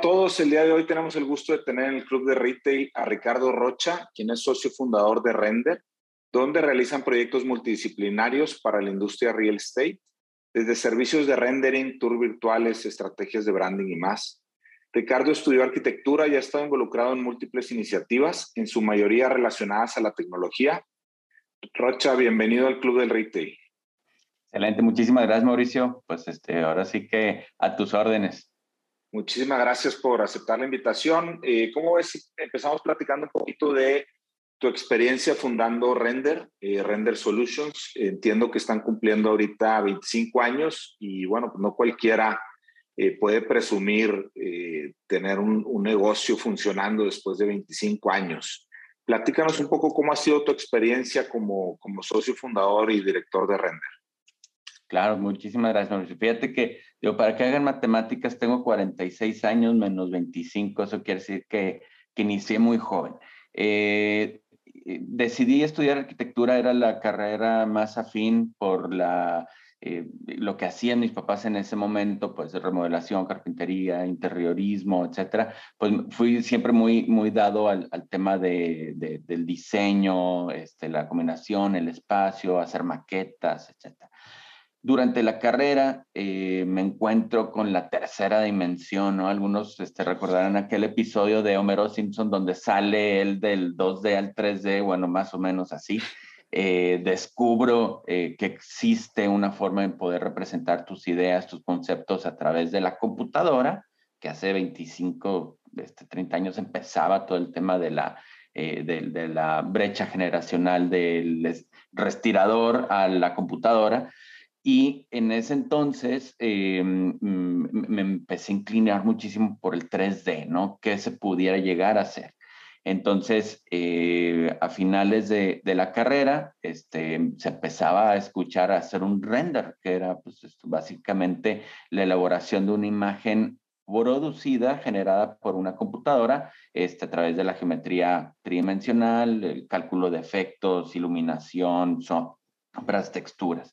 Todos, el día de hoy tenemos el gusto de tener en el Club de Retail a Ricardo Rocha, quien es socio fundador de Render, donde realizan proyectos multidisciplinarios para la industria real estate, desde servicios de rendering, tour virtuales, estrategias de branding y más. Ricardo estudió arquitectura y ha estado involucrado en múltiples iniciativas, en su mayoría relacionadas a la tecnología. Rocha, bienvenido al Club del Retail. Excelente, muchísimas gracias Mauricio. Pues este, ahora sí que a tus órdenes. Muchísimas gracias por aceptar la invitación. Eh, ¿Cómo ves? Empezamos platicando un poquito de tu experiencia fundando Render, eh, Render Solutions. Entiendo que están cumpliendo ahorita 25 años y bueno, pues no cualquiera eh, puede presumir tener un, un, negocio funcionando después de 25 años. Platícanos un poco cómo ha sido tu experiencia como, como socio fundador y director de Render. Claro, muchísimas gracias, Mauricio. Fíjate que, yo, para que hagan matemáticas, tengo 46 años menos 25, eso quiere decir que, que inicié muy joven. Eh, decidí estudiar arquitectura, era la carrera más afín por la, eh, lo que hacían mis papás en ese momento, pues remodelación, carpintería, interiorismo, etcétera. Pues fui siempre muy, muy dado al, al tema de, de, del diseño, este, la combinación, el espacio, hacer maquetas, etcétera. Durante la carrera eh, me encuentro con la tercera dimensión, ¿no? Algunos este, recordarán aquel episodio de Homero Simpson donde sale él del 2D al 3D, bueno, más o menos así. Eh, descubro eh, que existe una forma de poder representar tus ideas, tus conceptos a través de la computadora, que hace 25, este, 30 años empezaba todo el tema de la, de, de la brecha generacional del respirador a la computadora y en ese entonces eh, me empecé a inclinar muchísimo por el 3D, ¿no? Que se pudiera llegar a hacer. Entonces, eh, a finales de, de, la carrera, este, se empezaba a escuchar a hacer un render, que era pues, básicamente la elaboración de una imagen producida, generada por una computadora, este, a través de la geometría tridimensional, el cálculo de efectos, iluminación, sombras, texturas.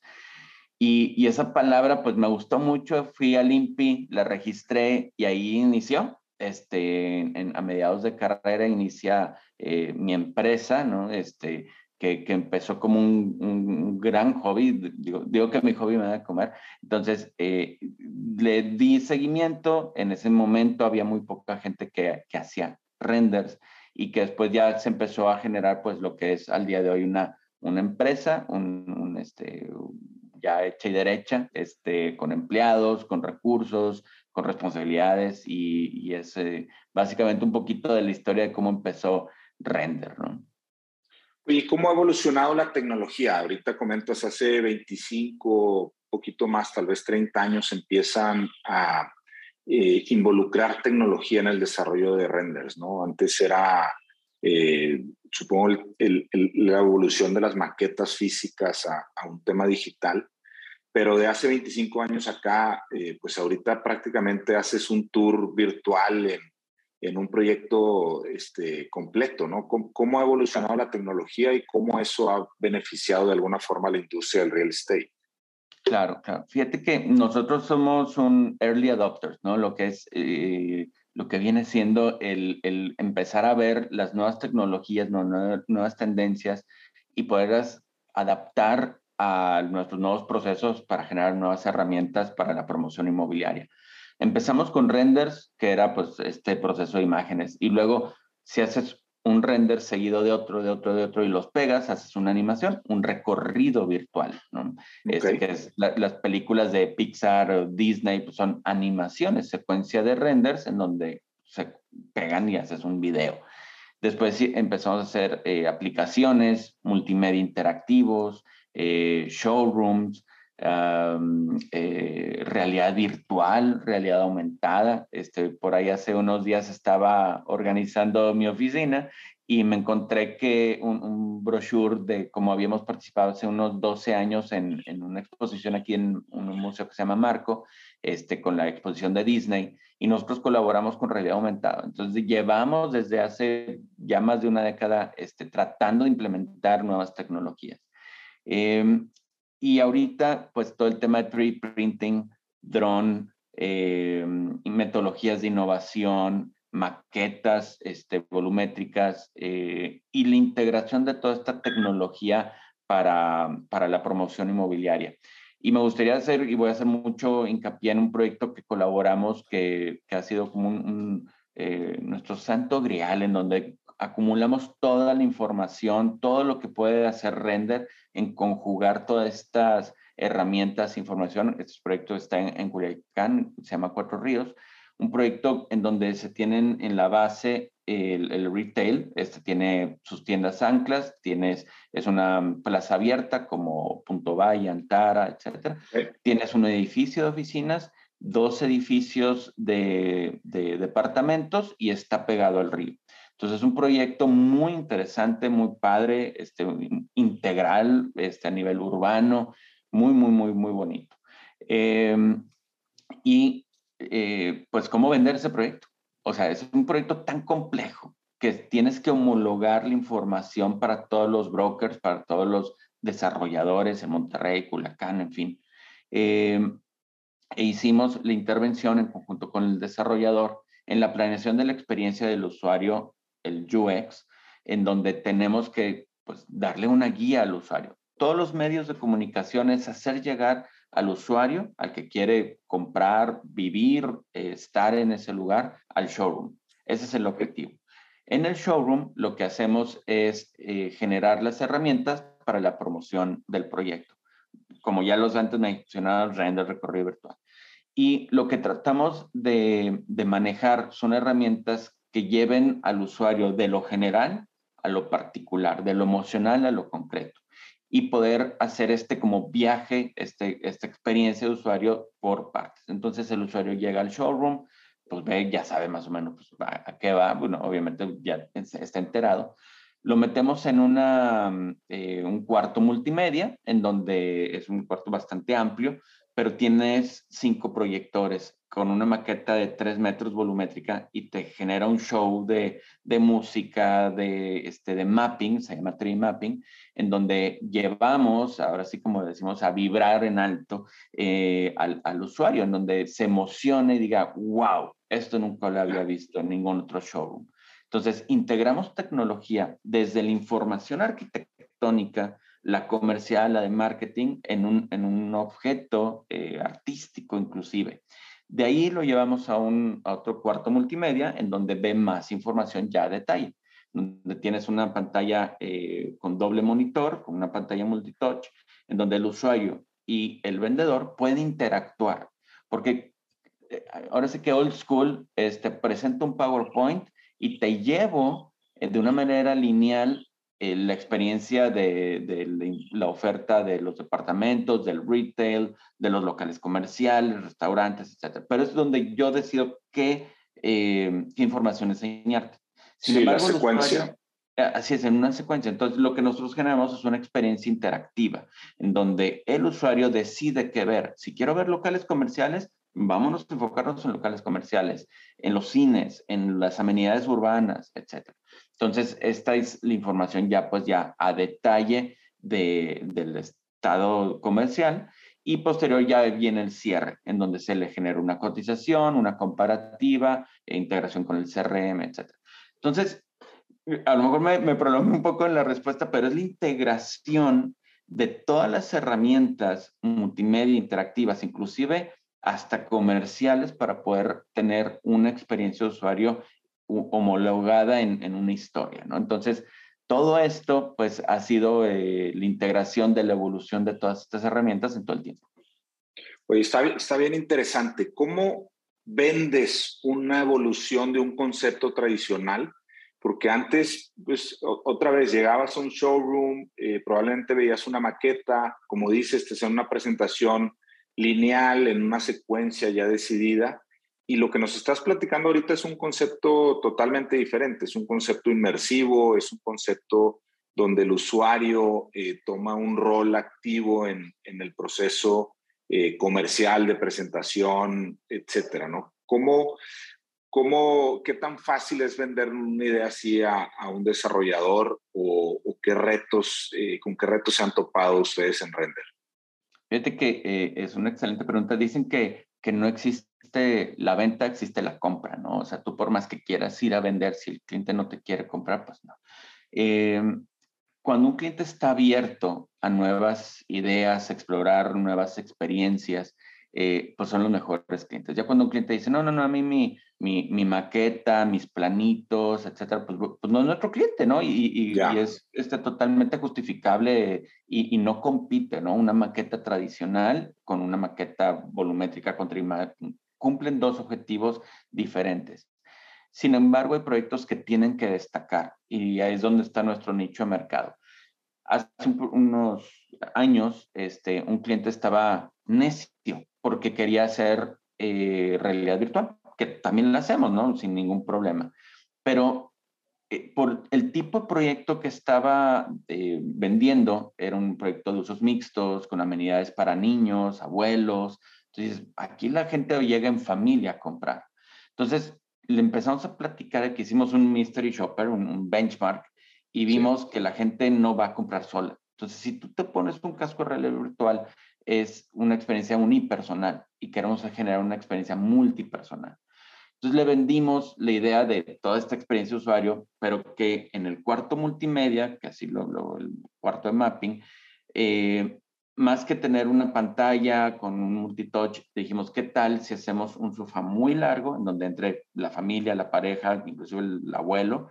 Y, esa palabra pues me gustó mucho, fui al INPI, la registré y ahí inició. Este, en, a mediados de carrera inicia eh, mi empresa, ¿no? Este, que, que empezó como un, un, gran hobby, digo, digo, que mi hobby me da de comer, entonces eh, le di seguimiento, en ese momento había muy poca gente que, que hacía renders y que después ya se empezó a generar pues lo que es al día de hoy una, una empresa, un, un este, ya hecha y derecha, este, con empleados, con recursos, con responsabilidades y, es eh, básicamente un poquito de la historia de cómo empezó Render, ¿no? Oye, ¿cómo ha evolucionado la tecnología? Ahorita comentas, hace 25, poquito más, tal vez 30 años, empiezan a eh, involucrar tecnología en el desarrollo de renders, ¿no? Antes era, eh, supongo, el, el, la evolución de las maquetas físicas a, a, un tema digital pero de hace 25 años acá, eh, pues ahorita prácticamente haces un tour virtual en, en un proyecto este, completo, ¿no? ¿Cómo, ¿Cómo, ha evolucionado la tecnología y cómo eso ha beneficiado de alguna forma a la industria del real estate? Claro, claro. Fíjate que nosotros somos un early adopters, ¿no? Lo que es, eh, lo que viene siendo el, el, empezar a ver las nuevas tecnologías, ¿no? nuevas tendencias y poderlas adaptar a nuestros nuevos procesos para generar nuevas herramientas para la promoción inmobiliaria. Empezamos con renders, que era pues este proceso de imágenes, y luego si haces un render seguido de otro, de otro, de otro y los pegas, haces una animación, un recorrido virtual, ¿no? Okay. Este, que es la, las películas de Pixar o Disney pues son animaciones, secuencia de renders en donde se pegan y haces un video. Después empezamos a hacer eh, aplicaciones, multimedia interactivos, eh, showrooms, um, eh, realidad virtual, realidad aumentada. Este, por ahí hace unos días estaba organizando mi oficina y me encontré que un, un brochure de cómo habíamos participado hace unos 12 años en, en, una exposición aquí en un museo que se llama Marco, este, con la exposición de Disney, y nosotros colaboramos con realidad aumentada. Entonces, llevamos desde hace ya más de una década este, tratando de implementar nuevas tecnologías. Eh, y ahorita, pues todo el tema de 3D printing, drone, eh, metodologías de innovación, maquetas este, volumétricas y la integración de toda esta tecnología para, para la promoción inmobiliaria. Y me gustaría hacer, y voy a hacer mucho hincapié en un proyecto que colaboramos que, que ha sido como un, eh, nuestro santo grial, en donde acumulamos toda la información, todo lo que puede hacer render en conjugar todas estas herramientas, información. Este proyecto está en, en Culiacán, se llama Cuatro Ríos, un proyecto en donde se tienen en la base el, retail, este tiene sus tiendas anclas, tienes, es una plaza abierta como Punto Valle, Antara, etc. Tienes un edificio de oficinas, dos edificios de, departamentos y está pegado al río. Entonces es un proyecto muy interesante, muy padre, este, integral este, a nivel urbano, muy, muy, muy, muy bonito. Em, y eh, pues, ¿cómo vender ese proyecto? O sea, es un proyecto tan complejo que tienes que homologar la información para todos los brokers, para todos los desarrolladores en Monterrey, Culacán, en fin. Eh, e hicimos la intervención en conjunto con el desarrollador en la planeación de la experiencia del usuario, el UX, en donde tenemos que pues, darle una guía al usuario. Todos los medios de comunicación es hacer llegar al usuario, al que quiere comprar, vivir, eh, estar en ese lugar, al showroom. Ese es el objetivo. En el showroom lo que hacemos es eh, generar las herramientas para la promoción del proyecto. Como ya los antes mencionaba, render, recorrido virtual. Y lo que tratamos de, de manejar son herramientas que lleven al usuario de lo general a lo particular, de lo emocional a lo concreto y poder hacer este como viaje, este, esta experiencia de usuario por partes. Entonces el usuario llega al showroom, pues ve, ya sabe más o menos pues, a qué va, bueno, obviamente ya está enterado. Lo metemos en una, eh, un cuarto multimedia, en donde es un cuarto bastante amplio, pero tienes cinco proyectores con una maqueta de tres metros volumétrica y te genera un show de, de música, de, este, de mapping, se llama tree mapping, en donde llevamos, ahora sí como decimos, a vibrar en alto eh, al, al, usuario, en donde se emocione y diga, wow, esto nunca lo había visto en ningún otro showroom. Entonces, integramos tecnología desde la información arquitectónica, la comercial, la de marketing, en un, en un objeto eh, artístico inclusive. De ahí lo llevamos a, un, otro cuarto multimedia en donde ve más información ya a detalle, donde tienes una pantalla eh, con doble monitor, con una pantalla multitouch, en donde el usuario y el vendedor pueden interactuar. Porque eh, ahora sí que old school, este, presenta un PowerPoint y te llevo eh, de una manera lineal eh, la experiencia de, la oferta de los departamentos, del retail, de los locales comerciales, restaurantes, etc. Pero es donde yo decido qué, eh, qué información enseñarte. Sin sí, embargo, la secuencia. Así es, en una secuencia. Entonces, lo que nosotros generamos es una experiencia interactiva, en donde el usuario decide qué ver. Si quiero ver locales comerciales, vámonos a enfocarnos en locales comerciales, en los cines, en las amenidades urbanas, etc. Entonces, esta es la información ya pues ya a detalle de, del estado comercial y posterior ya viene el cierre, en donde se le genera una cotización, una comparativa, e integración con el CRM, etc. Entonces, a lo mejor me, me prolongo un poco en la respuesta, pero es la integración de todas las herramientas multimedia interactivas, inclusive hasta comerciales, para poder tener una experiencia de usuario homologada en, una historia, ¿no? Entonces, todo esto, pues, ha sido eh, la integración de la evolución de todas estas herramientas en todo el tiempo. Oye, está, está bien interesante. ¿Cómo vendes una evolución de un concepto tradicional? Porque antes, pues, otra vez, llegabas a un showroom, eh, probablemente veías una maqueta, como dices, te hacían una presentación lineal en una secuencia ya decidida, y lo que nos estás platicando ahorita es un concepto totalmente diferente, es un concepto inmersivo, es un concepto donde el usuario eh, toma un rol activo en, en el proceso eh, comercial de presentación, etcétera, ¿no? ¿Cómo, cómo, ¿Qué tan fácil es vender una idea así a, a un desarrollador o, o qué retos, eh, con qué retos se han topado ustedes en Render? Fíjate que es una excelente pregunta. Dicen que, que no existe existe la venta, existe la compra, ¿no? O sea, tú por más que quieras ir a vender, si el cliente no te quiere comprar, pues no. Em, cuando un cliente está abierto a nuevas ideas, explorar nuevas experiencias, eh, pues son los mejores clientes. Ya cuando un cliente dice, no, no, no, a mí mi, mi, mi maqueta, mis planitos, etcétera, pues, pues, no es nuestro cliente, ¿no? Y, y, es este, totalmente justificable y, y, no compite, ¿no? Una maqueta tradicional con una maqueta volumétrica con cumplen dos objetivos diferentes. Sin embargo, hay proyectos que tienen que destacar y ahí es donde está nuestro nicho de mercado. Hace unos años, este, un cliente estaba necio porque quería hacer eh, realidad virtual que también lo hacemos, ¿no? Sin ningún problema. Pero eh, por el tipo de proyecto que estaba eh, vendiendo, era un proyecto de usos mixtos, con amenidades para niños, abuelos. Entonces, aquí la gente llega en familia a comprar. Entonces, le empezamos a platicar que hicimos un mystery shopper, un, benchmark, y vimos que la gente no va a comprar sola. Entonces, si tú te pones un casco de realidad virtual, es una experiencia unipersonal y queremos generar una experiencia multipersonal. Entonces le vendimos la idea de toda esta experiencia de usuario, pero que en el cuarto multimedia, que así lo, el cuarto de mapping, eh, más que tener una pantalla con un multitouch, dijimos, ¿qué tal si hacemos un sofá muy largo en donde entre la familia, la pareja, inclusive el, abuelo,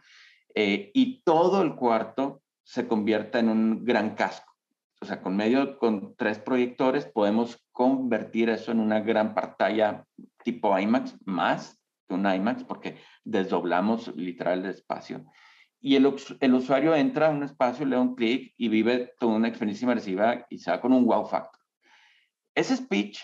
eh, y todo el cuarto se convierta en un gran casco? O sea, con medio, con tres proyectores podemos convertir eso en una gran pantalla tipo IMAX más un IMAX porque desdoblamos literal el espacio. Y el, el usuario entra a un espacio, le da un clic y vive toda una experiencia inmersiva y se va con un wow factor. Ese speech,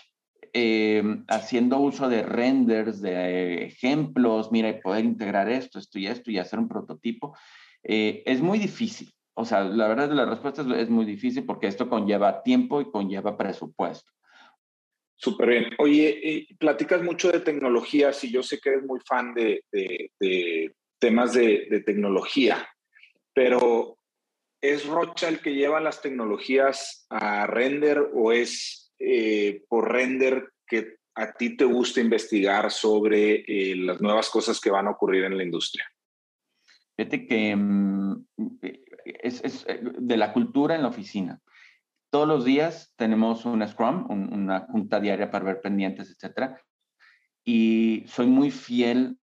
eh, haciendo uso de renders, de ejemplos, mira, y poder integrar esto, esto y esto y hacer un prototipo, eh, es muy difícil. O sea, la verdad la respuesta es, es muy difícil porque esto conlleva tiempo y conlleva presupuesto. Súper bien. Oye, eh, platicas mucho de tecnologías y yo sé que eres muy fan de, temas de, tecnología, pero ¿es Rocha el que lleva las tecnologías a render o es eh, por render que a ti te gusta investigar sobre eh, las nuevas cosas que van a ocurrir en la industria? Fíjate que mm, es de la cultura en la oficina. Todos los días tenemos un Scrum, una junta diaria para ver pendientes, etc. Y soy muy fiel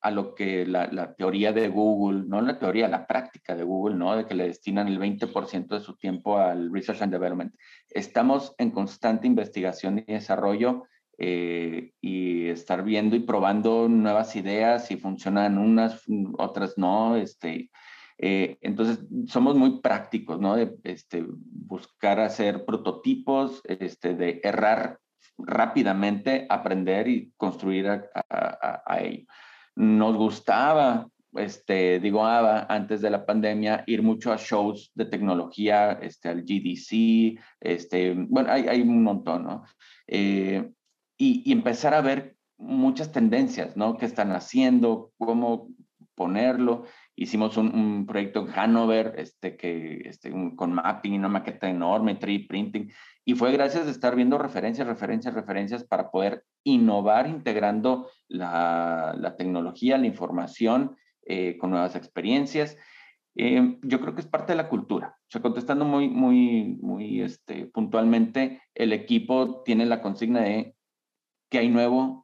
a lo que la, teoría de Google, no la teoría, la práctica de Google, ¿no? De que le destinan el 20% de su tiempo al Research and Development. Estamos en constante investigación y desarrollo eh, y estar viendo y probando nuevas ideas, si funcionan unas, otras no, este, eh, entonces, somos muy prácticos, ¿no? De este, buscar hacer prototipos, este, de errar rápidamente, aprender y construir a, ello. Nos gustaba, este, digo, antes de la pandemia, ir mucho a shows de tecnología, este, al GDC, este, bueno, hay, un montón, ¿no? Eh, y, y, empezar a ver muchas tendencias, ¿no? ¿Qué están haciendo? ¿Cómo ponerlo? Hicimos un, proyecto en Hanover este, que, este, con mapping y una maqueta enorme, 3D printing, y fue gracias a estar viendo referencias, referencias, referencias para poder innovar integrando la, la tecnología, la información eh, con nuevas experiencias. Eh, yo creo que es parte de la cultura. O sea, contestando muy, muy, muy este, puntualmente, el equipo tiene la consigna de qué hay nuevo,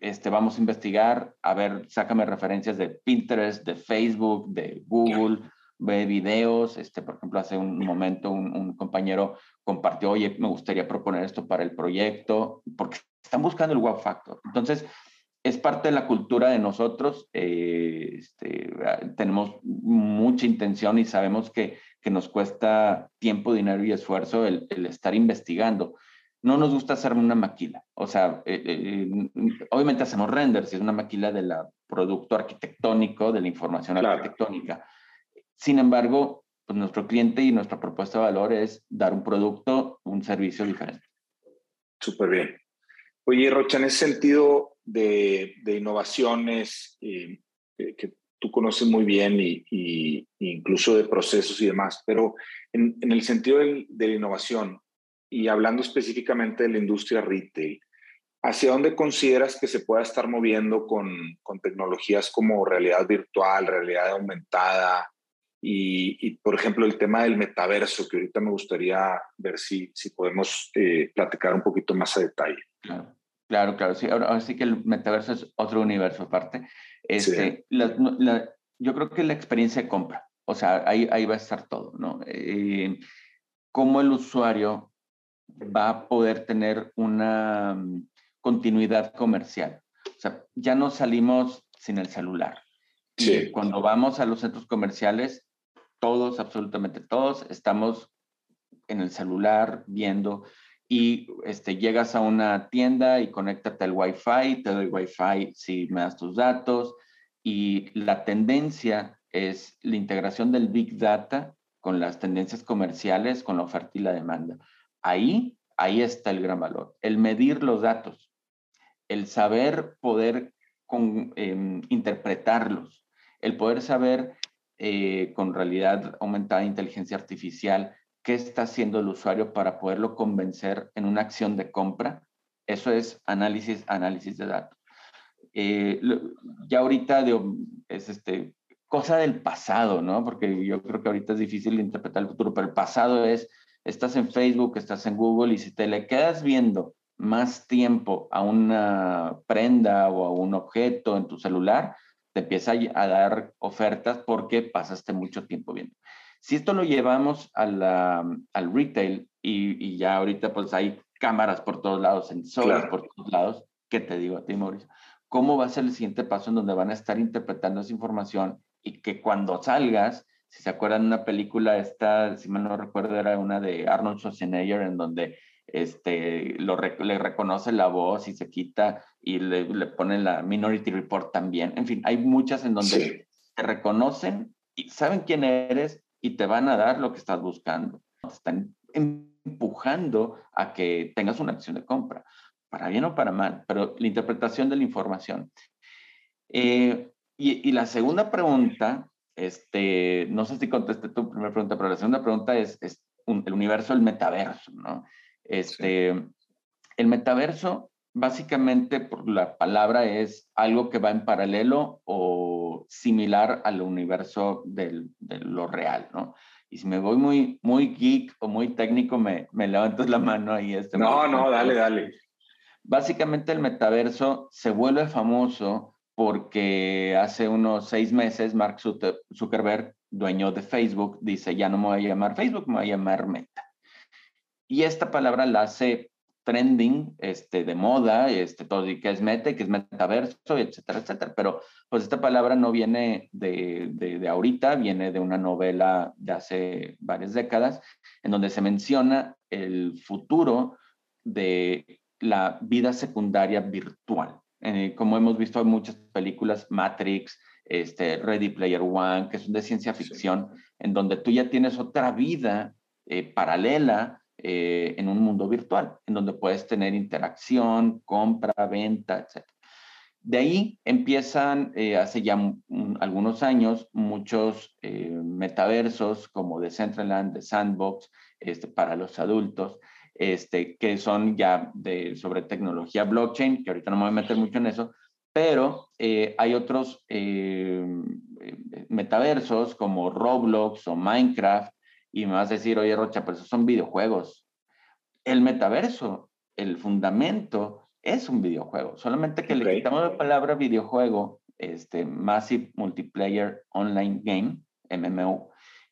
este, vamos a investigar, a ver, sácame referencias de Pinterest, de Facebook, de Google, ve videos, este, por ejemplo, hace un momento un, compañero compartió, oye, me gustaría proponer esto para el proyecto, porque están buscando el wow factor. Entonces, es parte de la cultura de nosotros, eh, este, tenemos mucha intención y sabemos que, que, nos cuesta tiempo, dinero y esfuerzo el, el estar investigando no nos gusta hacer una maquila. O sea, eh, eh, obviamente hacemos renders, es una maquila del producto arquitectónico, de la información arquitectónica. Sin embargo, pues nuestro cliente y nuestra propuesta de valor es dar un producto, un servicio diferente. Súper bien. Oye, Rocha, en ese sentido de, innovaciones eh, que tú conoces muy bien y, incluso de procesos y demás, pero en, el sentido de la innovación, y hablando específicamente de la industria retail, ¿hacia dónde consideras que se pueda estar moviendo con, con tecnologías como realidad virtual, realidad aumentada y, por ejemplo, el tema del metaverso, que ahorita me gustaría ver si, si podemos eh, platicar un poquito más a detalle? Claro. Claro, claro, sí. Ahora, sí que el metaverso es otro universo aparte. Este, yo creo que la experiencia de compra, o sea, ahí, ahí va a estar todo, ¿no? Eh, cómo el usuario va a poder tener una mm, continuidad comercial. O sea, ya no salimos sin el celular. Sí. cuando vamos a los centros comerciales, todos, absolutamente todos, estamos en el celular viendo y este, llegas a una tienda y conéctate al Wi-Fi, te doy Wi-Fi si me das tus datos. Y la tendencia es la integración del Big Data con las tendencias comerciales, con la oferta y la demanda. Ahí, ahí está el gran valor. El medir los datos, el saber poder em, interpretarlos, el poder saber eh, con realidad aumentada inteligencia artificial qué está haciendo el usuario para poderlo convencer en una acción de compra. Eso es análisis, análisis de datos. Eh, ya ahorita es este, cosa del pasado, ¿no? Porque yo creo que ahorita es difícil interpretar el futuro, pero el pasado es, estás en Facebook, estás en Google y si te le quedas viendo más tiempo a una prenda o a un objeto en tu celular, te empieza a dar ofertas porque pasaste mucho tiempo viendo. Si esto lo llevamos al retail y, ya ahorita pues hay cámaras por todos lados, sensores por todos lados, ¿qué te digo a ti, Mauricio? ¿Cómo va a ser el siguiente paso en donde van a estar interpretando esa información y que cuando salgas, si se acuerdan una película, esta, si mal no recuerdo, era una de Arnold Schwarzenegger en donde este, lo, le reconoce la voz y se quita y le, le pone la Minority Report también. En fin, hay muchas en donde te reconocen y saben quién eres y te van a dar lo que estás buscando. Te están empujando a que tengas una acción de compra, para bien o para mal, pero la interpretación de la información. Eh, y, la segunda pregunta, este, no sé si contesté tu primera pregunta, pero la segunda pregunta es, es el universo del metaverso, ¿no? Este, El metaverso, básicamente por la palabra, es algo que va en paralelo o similar al universo del, de lo real, ¿no? Y si me voy muy, muy geek o muy técnico, me, me levantas la mano ahí. Este no, no, dale, dale. Básicamente el metaverso se vuelve famoso porque hace unos seis meses Mark Zuckerberg, dueño de Facebook, dice, ya no me voy a llamar Facebook, me voy a llamar Meta. Y esta palabra la hace trending, este, de moda, este, todo, que es meta, que es metaverso, etcétera, etcétera. Pero pues esta palabra no viene de, de, de, ahorita, viene de una novela de hace varias décadas, en donde se menciona el futuro de la vida secundaria virtual. Eh, como hemos visto en muchas películas, Matrix, este, Ready Player One, que son de ciencia ficción, en donde tú ya tienes otra vida eh, paralela eh, en un mundo virtual, en donde puedes tener interacción, compra, venta, etc. De ahí empiezan, eh, hace ya algunos años, muchos eh, metaversos como Decentraland, de Sandbox, este, para los adultos, este, que son ya de, sobre tecnología blockchain, que ahorita no me voy a meter mucho en eso, pero hay otros metaversos como Roblox o Minecraft, y me vas a decir, oye, Rocha, pero esos son videojuegos. El metaverso, el fundamento, es un videojuego. Solamente que le quitamos la palabra videojuego, este, Massive Multiplayer Online Game, MMO,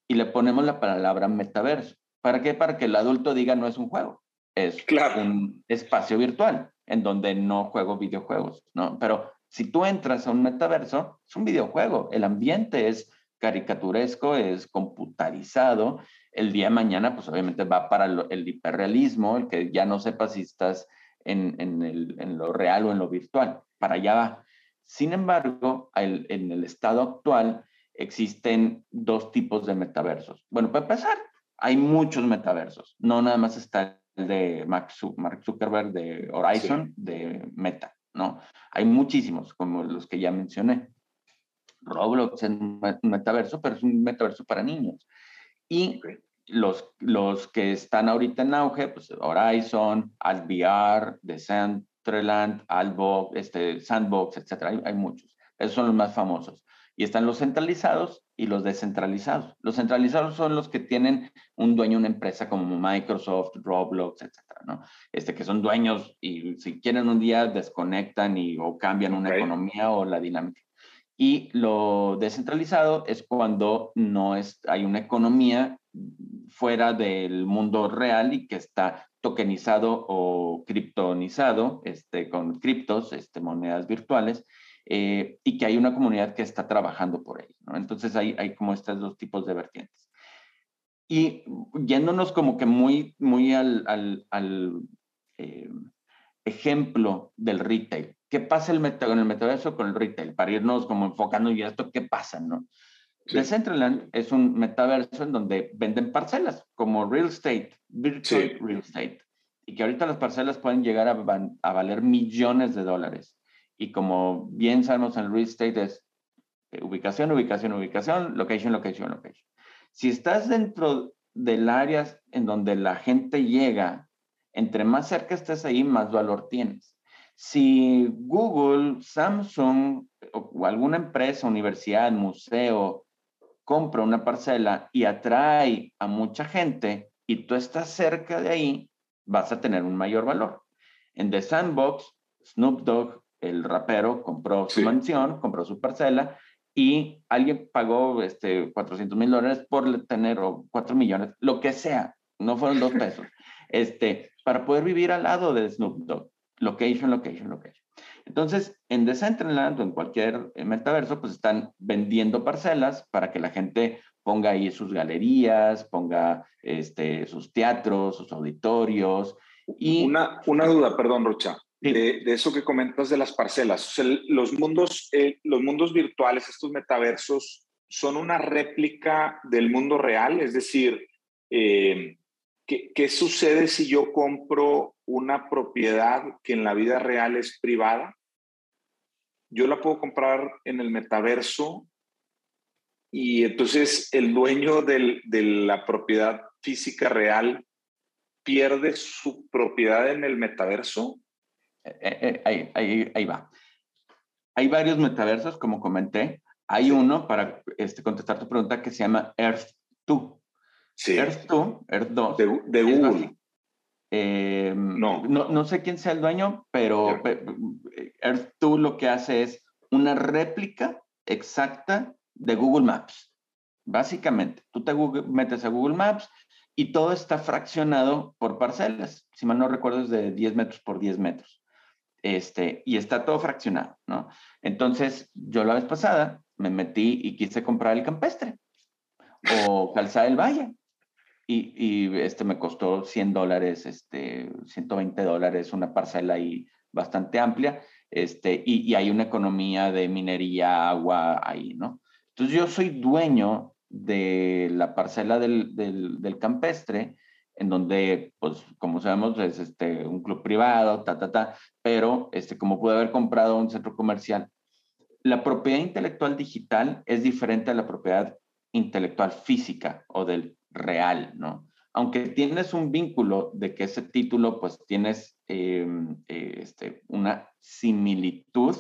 y le ponemos la palabra metaverso. ¿Para qué? Para que el adulto diga no es un juego, es un espacio virtual en donde no juego videojuegos, ¿no? Pero si tú entras a un metaverso, es un videojuego. El ambiente es caricaturesco, es computarizado. El día de mañana, pues obviamente va para el, hiperrealismo, el que ya no sepas si estás en, en, lo real o en lo virtual. Para allá va. Sin embargo, en el estado actual existen dos tipos de metaversos. Bueno, para empezar, hay muchos metaversos. No nada más está el de Mark Zuckerberg de Horizon, de Meta, ¿no? Hay muchísimos, como los que ya mencioné. Roblox es un metaverso, pero es un metaverso para niños. Y los, los que están ahorita en auge, pues Horizon, AdVR, Decentraland, Albo, este, Sandbox, etcétera. Hay, hay muchos. Esos son los más famosos. Y están los centralizados y los descentralizados. Los centralizados son los que tienen un dueño, una empresa como Microsoft, Roblox, etcétera, ¿no? Este, que son dueños y si quieren un día desconectan y o cambian una economía o la dinámica. Y lo descentralizado es cuando no es, hay una economía fuera del mundo real y que está tokenizado o criptonizado, este, con criptos, este, monedas virtuales, eh, y que hay una comunidad que está trabajando por ello. ¿no? Entonces hay, hay como estos dos tipos de vertientes. Y yéndonos como que muy, muy al, al, al eh, ejemplo del retail. ¿Qué pasa el en el metaverso con el retail? Para irnos como enfocando y esto, ¿qué pasa? ¿no? Sí. Decentraland es un metaverso en donde venden parcelas, como real estate, virtual sí. real estate. Y que ahorita las parcelas pueden llegar a, a valer millones de dólares y como bien sabemos en real estate es eh, ubicación, ubicación, ubicación, location, location, location. Si estás dentro del área en donde la gente llega, entre más cerca estés ahí, más valor tienes. Si Google, Samsung o alguna empresa, universidad, museo, compra una parcela y atrae a mucha gente y tú estás cerca de ahí, vas a tener un mayor valor. En The Sandbox, Snoop Dogg el rapero compró su sí. mansión, compró su parcela y alguien pagó este, 400 mil dólares por tener, o 4 millones, lo que sea, no fueron dos pesos, este, para poder vivir al lado de Snoop Dogg. Location, location, location. Entonces, en Decentraland o en cualquier metaverso, pues están vendiendo parcelas para que la gente ponga ahí sus galerías, ponga este, sus teatros, sus auditorios. Y... Una, una duda, perdón, Rocha. De, eso que comentas de las parcelas. Los, mundos, eh, los mundos virtuales, estos metaversos, son una réplica del mundo real. Es decir, eh, ¿qué, ¿qué, sucede si yo compro una propiedad que en la vida real es privada? Yo la puedo comprar en el metaverso y entonces el dueño de la propiedad física real pierde su propiedad en el metaverso eh, eh, ahí, ahí, ahí, va. Hay varios metaversos, como comenté. Hay uno, para este, contestar tu pregunta, que se llama Earth 2. Sí. Earth 2, Earth 2. De, de Google. Eh, no. no. no. sé quién sea el dueño, pero Earth 2 lo que hace es una réplica exacta de Google Maps. Básicamente, tú te Google, metes a Google Maps y todo está fraccionado por parcelas. Si mal no recuerdo, es de 10 metros por 10 metros este, y está todo fraccionado, ¿no? Entonces, yo la vez pasada me metí y quise comprar el campestre o calzar el valle. Y, y, este me costó 100 dólares, este, 120 dólares, una parcela ahí bastante amplia, este, y, y, hay una economía de minería, agua ahí, ¿no? Entonces yo soy dueño de la parcela del, del, del campestre en donde, pues, como sabemos, es este, un club privado, ta, ta, ta, pero este, como pude haber comprado un centro comercial, la propiedad intelectual digital es diferente a la propiedad intelectual física o del real, ¿no? Aunque tienes un vínculo de que ese título, pues, tienes eh, eh, este, una similitud,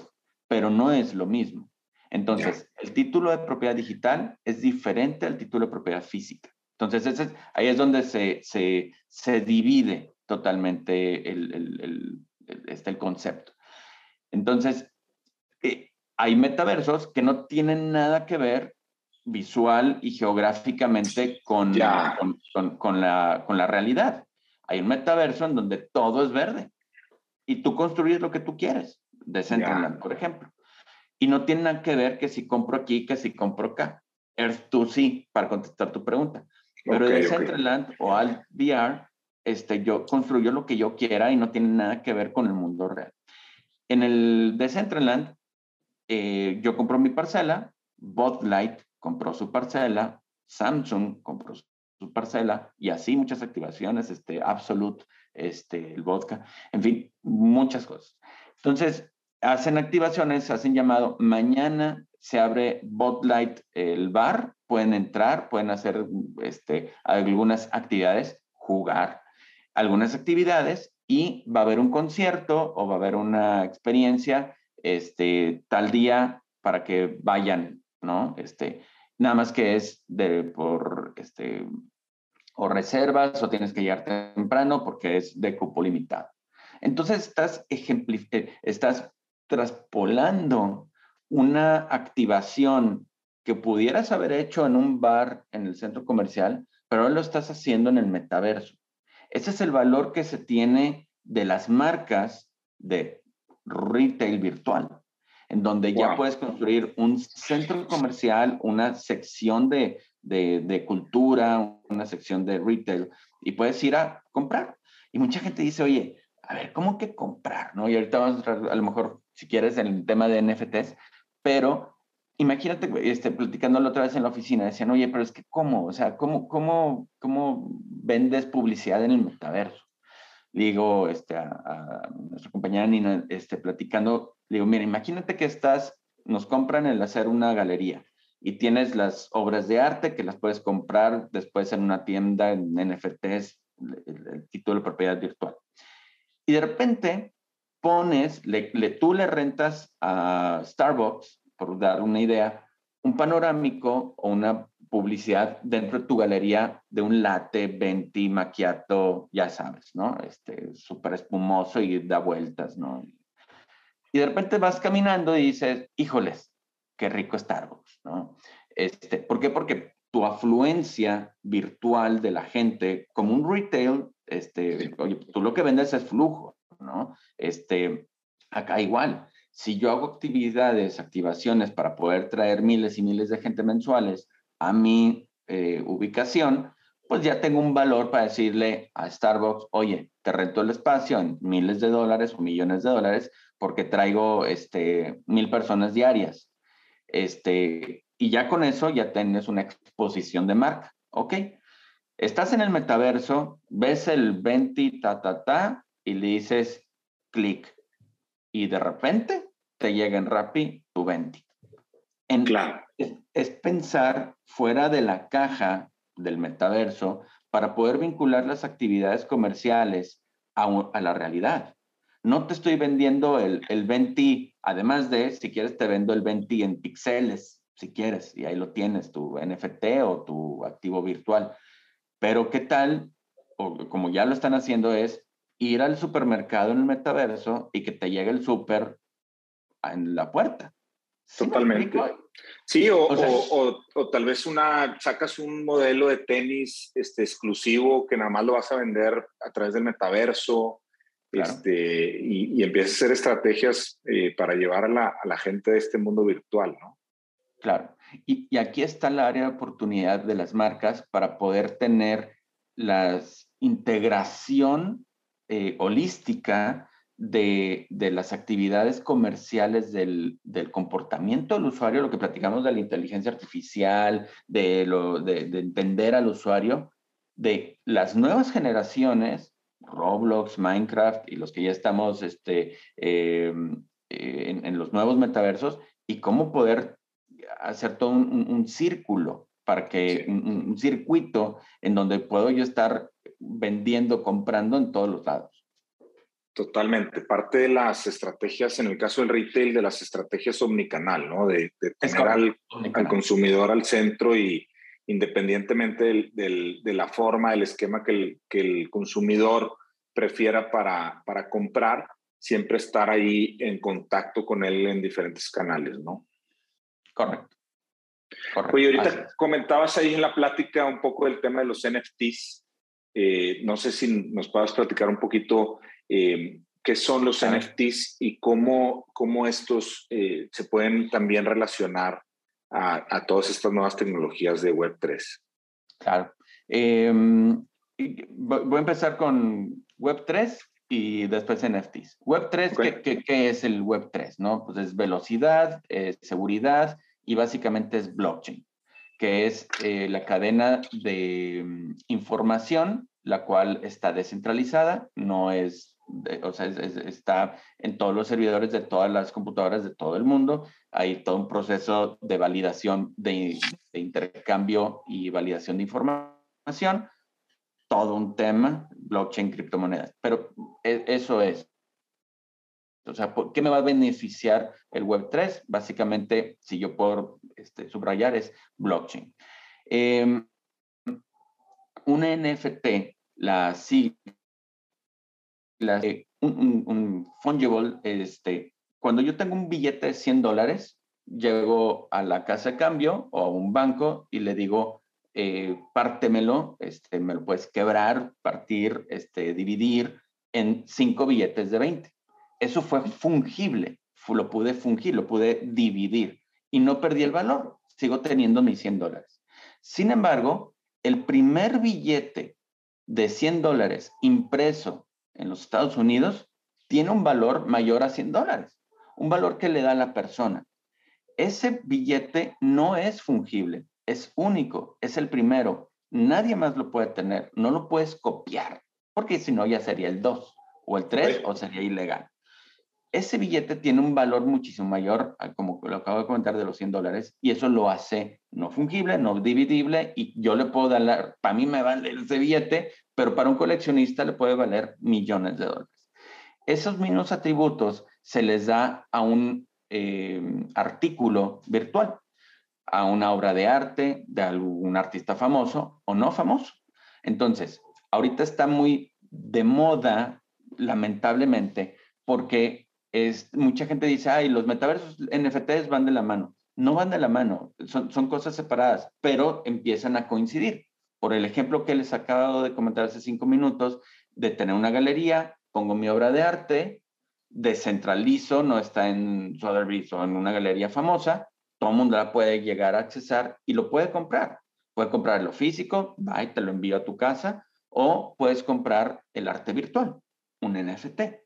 pero no es lo mismo. Entonces, el título de propiedad digital es diferente al título de propiedad física. Entonces, ese, ahí es donde se, se, se divide totalmente el, el, el, este, el concepto. Entonces, eh, hay metaversos que no tienen nada que ver visual y geográficamente con, con, con, con, la, con la realidad. Hay un metaverso en donde todo es verde y tú construyes lo que tú quieres, Decentraland, por ejemplo. Y no tiene nada que ver que si compro aquí, que si compro acá. Earth tú sí, para contestar tu pregunta. Pero okay, Decentraland okay. o Alt VR, este, yo construyo lo que yo quiera y no tiene nada que ver con el mundo real. En el Decentraland, eh, yo compro mi parcela, Botlight compró su parcela, Samsung compró su parcela y así muchas activaciones, este, Absolute, este, el vodka, en fin, muchas cosas. Entonces, hacen activaciones, hacen llamado, mañana se abre Botlight el bar, pueden entrar, pueden hacer este, algunas actividades, jugar algunas actividades y va a haber un concierto o va a haber una experiencia este, tal día para que vayan, ¿no? Este, nada más que es de, por, este, o reservas o tienes que llegar temprano porque es de cupo limitado. Entonces estás, eh, estás traspolando una activación que pudieras haber hecho en un bar en el centro comercial, pero ahora lo estás haciendo en el metaverso. Ese es el valor que se tiene de las marcas de retail virtual, en donde ya puedes construir un centro comercial, una sección de, de, cultura, una sección de retail, y puedes ir a comprar. Y mucha gente dice, oye, a ver, ¿cómo que comprar? ¿No? Y ahorita vamos a, a lo mejor, si quieres, en el tema de NFTs, pero imagínate, este, platicando otra vez en la oficina, decían, oye, pero es que ¿cómo? O sea, ¿cómo, cómo, cómo vendes publicidad en el metaverso? digo este, a, nuestra compañera Nina, este, platicando, digo, mira, imagínate que estás, nos compran el hacer una galería y tienes las obras de arte que las puedes comprar después en una tienda en NFTs, el, título de propiedad virtual. Y de repente pones, le, tú le rentas a Starbucks, por dar una idea, un panorámico o una publicidad dentro de tu galería de un latte, venti, macchiato, ya sabes, ¿no? Este, súper espumoso y da vueltas, ¿no? Y de repente vas caminando y dices, híjoles, qué rico Starbucks, ¿no? Este, ¿Por qué? Porque tu afluencia virtual de la gente, como un retail, este, oye, tú lo que vendes es flujo, ¿no? Este, acá igual, si yo hago actividades, activaciones para poder traer miles y miles de gente mensuales, a mi eh, ubicación, pues ya tengo un valor para decirle a Starbucks, oye, te rento el espacio en miles de dólares o millones de dólares porque traigo este, mil personas diarias. Este, y ya con eso ya tienes una exposición de marca. ¿Ok? Estás en el metaverso, ves el 20, ta, ta, ta, y le dices clic. Y de repente te llega en Rappi tu 20. En, claro es, pensar fuera de la caja del metaverso para poder vincular las actividades comerciales a, la realidad. No te estoy vendiendo el, el 20, además de, si quieres, te vendo el 20 en píxeles, si quieres, y ahí lo tienes, tu NFT o tu activo virtual. Pero ¿qué tal? O como ya lo están haciendo es ir al supermercado en el metaverso y que te llegue el súper en la puerta. Totalmente. Sí, o, o, o, tal vez una, sacas un modelo de tenis este, exclusivo que nada más lo vas a vender a través del metaverso este, y, y, empiezas a hacer estrategias eh, para llevar a la, a la, gente de este mundo virtual, ¿no? Claro. Y, y aquí está el área de oportunidad de las marcas para poder tener la integración eh, holística de, las actividades comerciales del, comportamiento del usuario, lo que platicamos de la inteligencia artificial, de, lo, de, entender al usuario, de las nuevas generaciones, Roblox, Minecraft y los que ya estamos este, em, eh, en, los nuevos metaversos, y cómo poder hacer todo un, círculo para que un circuito en donde puedo yo estar vendiendo, comprando en todos los lados. Totalmente. Parte de las estrategias, en el caso del retail, de las estrategias omnicanal, ¿no? De, tener al, consumidor al centro y independientemente de la forma, el esquema que el, que el consumidor prefiera para, para comprar, siempre estar ahí en contacto con él en diferentes canales, ¿no? Correcto. Correcto. Oye, ahorita comentabas ahí en la plática un poco del tema de los NFTs. Eh, no sé si nos puedas platicar un poquito eh, qué son los NFTs y cómo, cómo estos eh, se pueden también relacionar a, a, todas estas nuevas tecnologías de Web3. Claro. Em, voy a empezar con Web3 y después NFTs. Web3, ¿qué, qué, es el Web3? ¿no? Pues es velocidad, seguridad y básicamente es blockchain, que es eh, la cadena de mm, información, la cual está descentralizada, no es o sea, está en todos los servidores de todas las computadoras de todo el mundo. Hay todo un proceso de validación, de, intercambio y validación de información. todo un tema, blockchain, criptomonedas, pero e, eso es. O sea, ¿qué me va a beneficiar el Web3? Básicamente, si yo puedo este, subrayar, es blockchain. Eh, un NFT, la sigla, un, un, fungible, este, cuando yo tengo un billete de 100 dólares, llego a la casa de cambio o a un banco y le digo, eh, pártemelo, este, me lo puedes quebrar, partir, este, dividir en cinco billetes de 20. Eso fue fungible, lo pude fungir, lo pude dividir y no perdí el valor, sigo teniendo mis 100 dólares. Sin embargo, el primer billete de 100 dólares impreso en los Estados Unidos tiene un valor mayor a 100 dólares, un valor que le da a la persona. Ese billete no es fungible, es único, es el primero. Nadie más lo puede tener, no lo puedes copiar, porque si no ya sería el 2 o el 3 o sería ilegal. Ese billete tiene un valor muchísimo mayor, como lo acabo de comentar, de los 100 dólares, y eso lo hace no fungible, no dividible, y yo le puedo dar, para mí me vale ese billete, pero para un coleccionista le puede valer millones de dólares. Esos mismos atributos se les da a un eh, artículo virtual, a una obra de arte de algún artista famoso o no famoso. Entonces, ahorita está muy de moda, lamentablemente, porque es, mucha gente dice, ay, los metaversos NFTs van de la mano. No van de la mano, son, cosas separadas, pero empiezan a coincidir. Por el ejemplo que les acabo de comentar hace cinco minutos, de tener una galería, pongo mi obra de arte, descentralizo, no está en Sotheby's o en una galería famosa, todo el mundo la puede llegar a accesar y lo puede comprar. Puede comprar lo físico, va y te lo envío a tu casa, o puedes comprar el arte virtual, un NFT.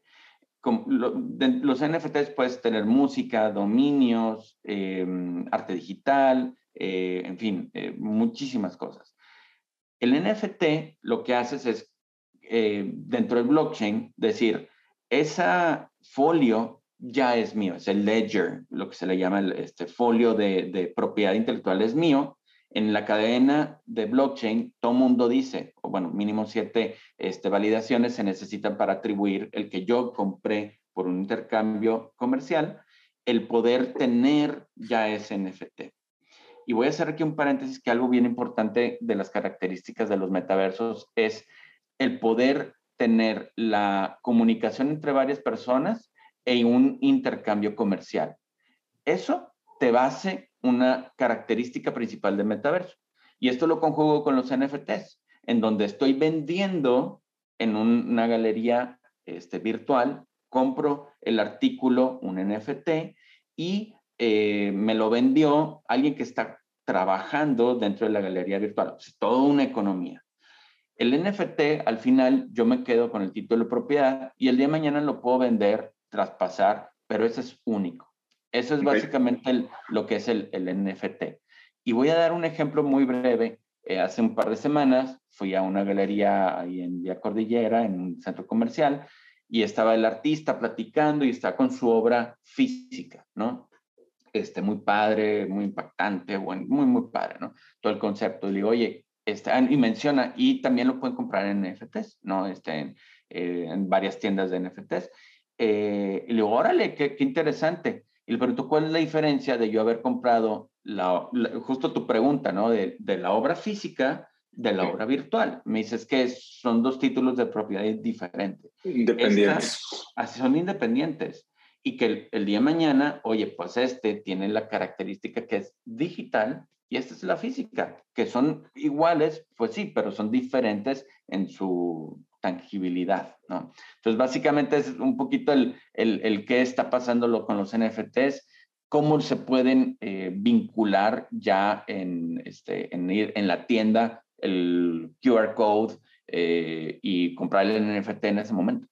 Los NFTs puedes tener música, dominios, em, arte digital, eh, en fin, eh, muchísimas cosas. El NFT lo que haces es, eh, dentro del blockchain, decir, esa folio ya es mío, es el ledger, lo que se le llama el este folio de, propiedad intelectual es mío. En la cadena de blockchain, todo mundo dice, o bueno, mínimo siete este, validaciones se necesitan para atribuir el que yo compré por un intercambio comercial, el poder tener ya ese NFT. Y voy a hacer aquí un paréntesis que algo bien importante de las características de los metaversos es el poder tener la comunicación entre varias personas e un intercambio comercial. Eso te base una característica principal del metaverso. Y esto lo conjugo con los NFTs, en donde estoy vendiendo en una galería este, virtual, compro el artículo, un NFT, y eh, me lo vendió alguien que está trabajando dentro de la galería virtual. Es toda una economía. El NFT, al final, yo me quedo con el título de propiedad y el día de mañana lo puedo vender traspasar, pero ese es único. Eso es básicamente lo que es el, NFT. Y voy a dar un ejemplo muy breve. Eh, hace un par de semanas fui a una galería ahí en Vía Cordillera, en un centro comercial, y estaba el artista platicando y está con su obra física, ¿no? Este, muy padre, muy impactante, muy, muy padre, ¿no? Todo el concepto. Y digo, oye, este, y menciona, y también lo pueden comprar en NFTs, ¿no? Este, en, eh, en varias tiendas de NFTs. Eh, y le digo, órale, qué, qué, interesante. Y le pregunto, ¿cuál es la diferencia de yo haber comprado la, justo tu pregunta, ¿no? De, de, la obra física de la obra virtual. Me dices que son dos títulos de propiedad diferentes. Independientes. así son independientes. Y que el, el, día de mañana, oye, pues este tiene la característica que es digital y esta es la física, que son iguales, pues sí, pero son diferentes en su tangibilidad, ¿no? Entonces, básicamente es un poquito el, el, el qué está pasando con los NFTs, cómo se pueden eh, vincular ya en, este, en, ir, en la tienda el QR code eh, y comprar el NFT en ese momento.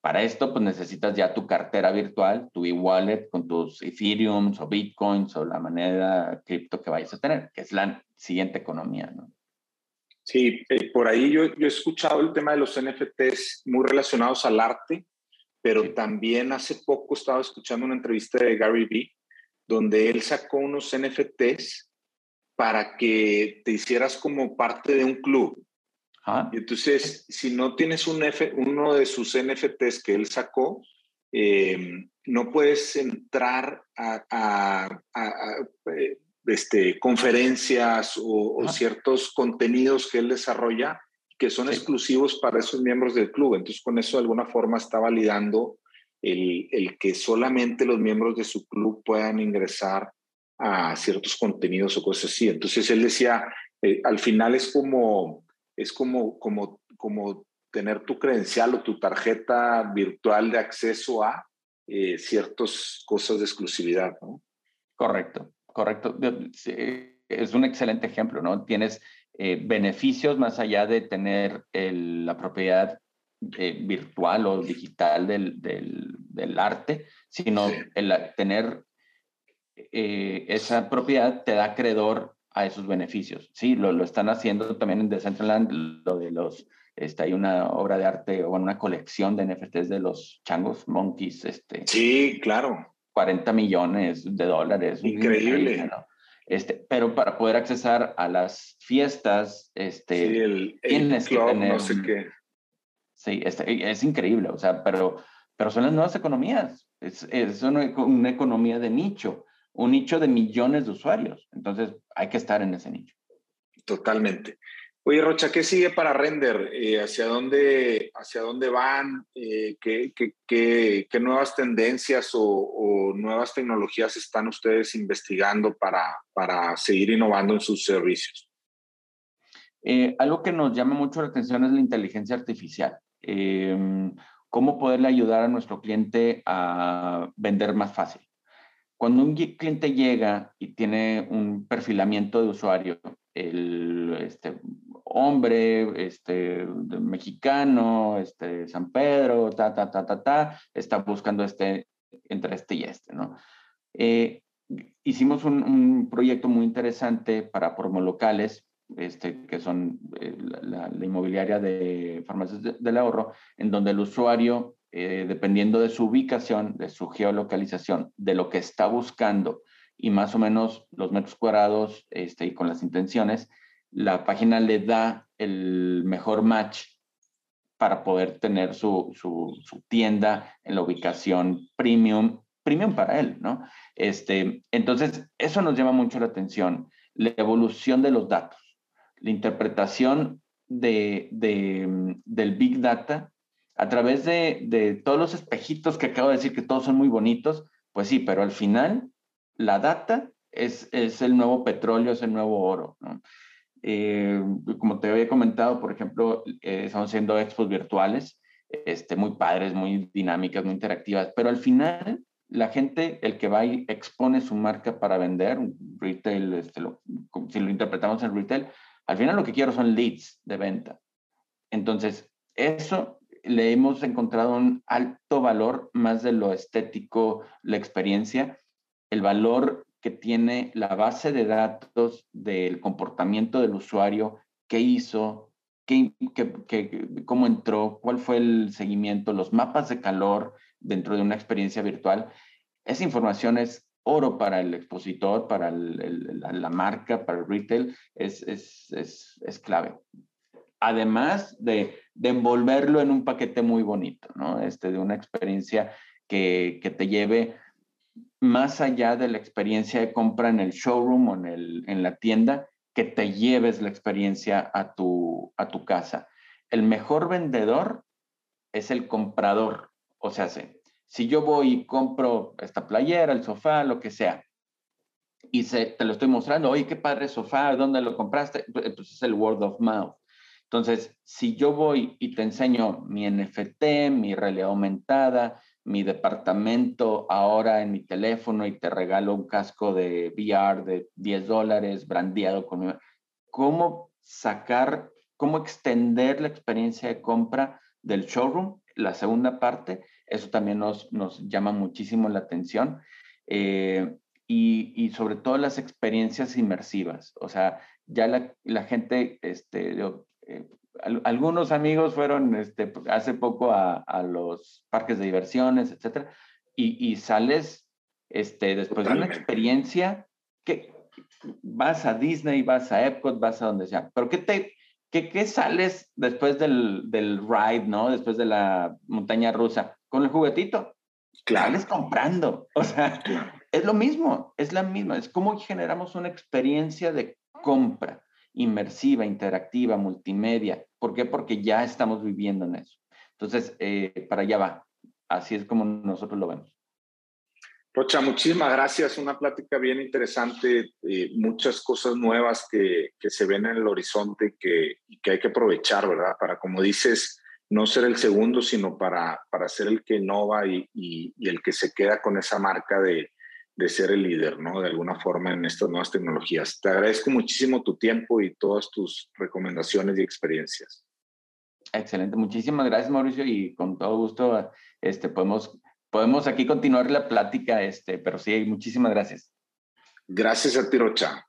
Para esto, pues necesitas ya tu cartera virtual, tu e-wallet con tus Ethereum o Bitcoins o la moneda cripto que vayas a tener, que es la siguiente economía, ¿no? Sí, eh, por ahí yo, yo, he escuchado el tema de los NFTs muy relacionados al arte, pero sí. también hace poco estaba escuchando una entrevista de Gary Vee, donde él sacó unos NFTs para que te hicieras como parte de un club. Y entonces, si no tienes un F, uno de sus NFTs que él sacó, eh, no puedes entrar a, eh, este, conferencias o, ciertos contenidos que él desarrolla que son exclusivos para esos miembros del club. Entonces, con eso de alguna forma está validando el, el, que solamente los miembros de su club puedan ingresar a ciertos contenidos o cosas así. Entonces, él decía, eh, al final es como, es como, como, como tener tu credencial o tu tarjeta virtual de acceso a eh, ciertas cosas de exclusividad, ¿no? Correcto, correcto. Es un excelente ejemplo, ¿no? Tienes eh, beneficios más allá de tener la propiedad eh, virtual o digital del, del, arte, sino el tener esa propiedad te da acreedor a esos beneficios. Sí, lo, lo están haciendo también en Decentraland, lo de los este, hay una obra de arte o una colección de NFTs de los changos, monkeys. Este, sí, claro. 40 millones de dólares. Increíble. Este, pero para poder accesar a las fiestas, este, sí, el, tienes que tener, no sé qué. Sí, este, es increíble, o sea, pero, pero son las nuevas economías. Es, es una, una economía de nicho, un nicho de millones de usuarios. Entonces, hay que estar en ese nicho. Totalmente. Oye, Rocha, ¿qué sigue para Render? Eh, ¿hacia, dónde, ¿Hacia dónde van? Eh, ¿qué, qué, qué, nuevas tendencias o, nuevas tecnologías están ustedes investigando para, para seguir innovando en sus servicios? Eh, algo que nos llama mucho la atención es la inteligencia artificial. Em, ¿Cómo poderle ayudar a nuestro cliente a vender más fácil? Cuando un cliente llega y tiene un perfilamiento de usuario, el, este, hombre, este, mexicano, este, San Pedro, ta, ta, ta, ta, ta, está buscando este, entre este y este, ¿no? Eh, hicimos un, proyecto muy interesante para promolocales, este, que son eh, la, inmobiliaria de farmacias del ahorro, en donde el usuario, eh, dependiendo de su ubicación, de su geolocalización, de lo que está buscando y más o menos los metros cuadrados este, y con las intenciones, la página le da el mejor match para poder tener su, tienda en la ubicación premium, premium para él, ¿no? Este, entonces, eso nos llama mucho la atención, la evolución de los datos, la interpretación de, del Big Data a través de, de todos los espejitos que acabo de decir que todos son muy bonitos, pues sí, pero al final la data es, es el nuevo petróleo, es el nuevo oro, ¿no? Eh, como te había comentado, por ejemplo, eh, estamos haciendo expos virtuales, este, muy padres, muy dinámicas, muy interactivas, pero al final la gente, el que va y expone su marca para vender, retail, este, si lo interpretamos en retail, al final lo que quiero son leads de venta. Entonces, eso le hemos encontrado un alto valor, más de lo estético, la experiencia, el valor que tiene la base de datos del comportamiento del usuario, qué hizo, qué, cómo entró, cuál fue el seguimiento, los mapas de calor dentro de una experiencia virtual. Esa información es oro para el expositor, para la, marca, para el retail, es, es, clave. Además de, de, envolverlo en un paquete muy bonito, ¿no? Este, de una experiencia que, que te lleve más allá de la experiencia de compra en el showroom o en, el, en la tienda, que te lleves la experiencia a tu, a tu casa. El mejor vendedor es el comprador. O sea, si yo voy y compro esta playera, el sofá, lo que sea, y se, te lo estoy mostrando, oye, qué padre sofá, ¿dónde lo compraste? Pues, es el word of mouth. Entonces, si yo voy y te enseño mi NFT, mi realidad aumentada, mi departamento ahora en mi teléfono y te regalo un casco de VR de 10 dólares brandeado con... ¿Cómo sacar, cómo extender la experiencia de compra del showroom? La segunda parte, eso también nos, nos llama muchísimo la atención. Eh, y, y, sobre todo las experiencias inmersivas. O sea, ya la, la gente, este, eh, algunos amigos fueron este, hace poco a, los parques de diversiones, etcétera, y, sales este, después de una experiencia que vas a Disney, vas a Epcot, vas a donde sea, pero ¿qué te, ¿qué, qué sales después del, del, ride, ¿no? Después de la montaña rusa? Con el juguetito. Claro. Sales comprando. O sea, es lo mismo, es la misma. Es como generamos una experiencia de compra inmersiva, interactiva, multimedia. ¿Por qué? Porque ya estamos viviendo en eso. Entonces, eh, para allá va. Así es como nosotros lo vemos. Rocha, muchísimas gracias. Una plática bien interesante, eh, muchas cosas nuevas que, que, se ven en el horizonte que, que hay que aprovechar, ¿verdad? Para, como dices, no ser el segundo, sino para, para ser el que innova y, y, y el que se queda con esa marca de, de, ser el líder, ¿no? De alguna forma en estas nuevas tecnologías. Te agradezco muchísimo tu tiempo y todas tus recomendaciones y experiencias. Excelente, muchísimas gracias Mauricio y con todo gusto este, podemos podemos aquí continuar la plática, este, pero sí, muchísimas gracias. Gracias a ti, Rocha.